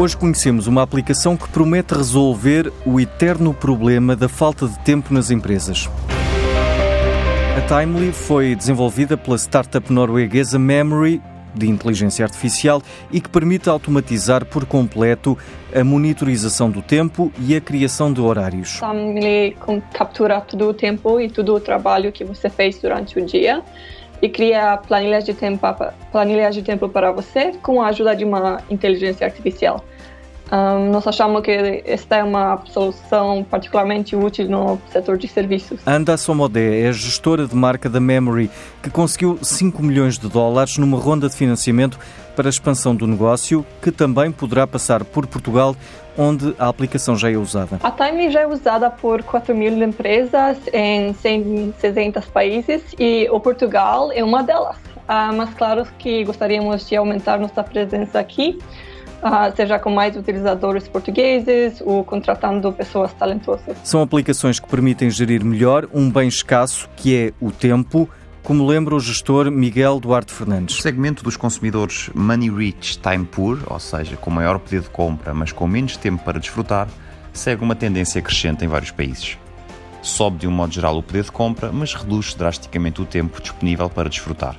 Hoje conhecemos uma aplicação que promete resolver o eterno problema da falta de tempo nas empresas. A Timely foi desenvolvida pela startup norueguesa Memory de inteligência artificial e que permite automatizar por completo a monitorização do tempo e a criação de horários. Timely captura todo o tempo e todo o trabalho que você fez durante o dia e cria planilhas de tempo, planilhas de tempo para você com a ajuda de uma inteligência artificial. Um, nós achamos que esta é uma solução particularmente útil no setor de serviços. Anda Somodé é a gestora de marca da Memory, que conseguiu 5 milhões de dólares numa ronda de financiamento para a expansão do negócio, que também poderá passar por Portugal, onde a aplicação já é usada. A Time já é usada por 4 mil empresas em 160 países e o Portugal é uma delas. Uh, mas claro que gostaríamos de aumentar nossa presença aqui uh, seja com mais utilizadores portugueses ou contratando pessoas talentosas. São aplicações que permitem gerir melhor um bem escasso que é o tempo como lembra o gestor Miguel Duarte Fernandes. O segmento dos consumidores Money Rich Time Poor, ou seja, com maior poder de compra, mas com menos tempo para desfrutar, segue uma tendência crescente em vários países. Sobe de um modo geral o poder de compra, mas reduz drasticamente o tempo disponível para desfrutar.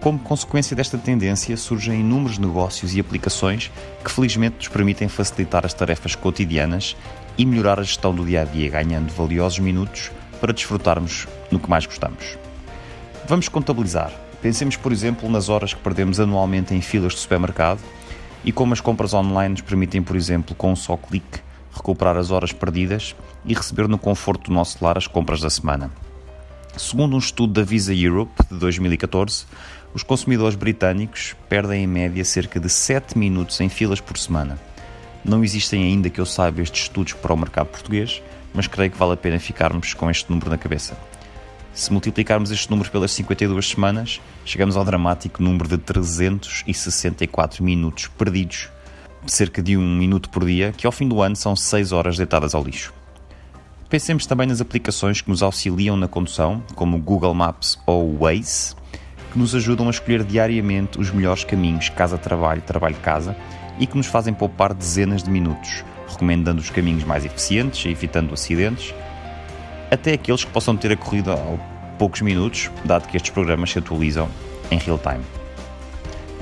Como consequência desta tendência, surgem inúmeros negócios e aplicações que felizmente nos permitem facilitar as tarefas cotidianas e melhorar a gestão do dia a dia, ganhando valiosos minutos para desfrutarmos no que mais gostamos. Vamos contabilizar. Pensemos, por exemplo, nas horas que perdemos anualmente em filas de supermercado e como as compras online nos permitem, por exemplo, com um só clique, recuperar as horas perdidas e receber no conforto do nosso lar as compras da semana. Segundo um estudo da Visa Europe de 2014, os consumidores britânicos perdem em média cerca de 7 minutos em filas por semana. Não existem ainda que eu saiba estes estudos para o mercado português, mas creio que vale a pena ficarmos com este número na cabeça. Se multiplicarmos estes números pelas 52 semanas, chegamos ao dramático número de 364 minutos perdidos, cerca de um minuto por dia, que ao fim do ano são 6 horas deitadas ao lixo. Pensemos também nas aplicações que nos auxiliam na condução, como o Google Maps ou o Waze, que nos ajudam a escolher diariamente os melhores caminhos casa-trabalho, trabalho-casa e que nos fazem poupar dezenas de minutos, recomendando os caminhos mais eficientes e evitando acidentes, até aqueles que possam ter ocorrido há poucos minutos, dado que estes programas se atualizam em real time.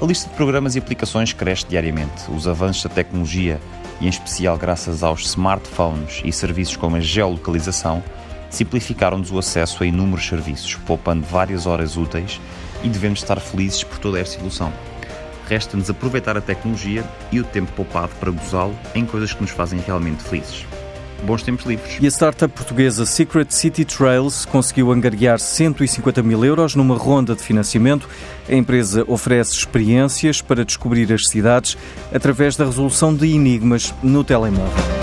A lista de programas e aplicações cresce diariamente. Os avanços da tecnologia, e em especial graças aos smartphones e serviços como a geolocalização, simplificaram-nos o acesso a inúmeros serviços, poupando várias horas úteis e devemos estar felizes por toda esta evolução. Resta-nos aproveitar a tecnologia e o tempo poupado para gozá-lo em coisas que nos fazem realmente felizes. Bons tempos livres. E a startup portuguesa Secret City Trails conseguiu angariar 150 mil euros numa ronda de financiamento. A empresa oferece experiências para descobrir as cidades através da resolução de enigmas no telemóvel.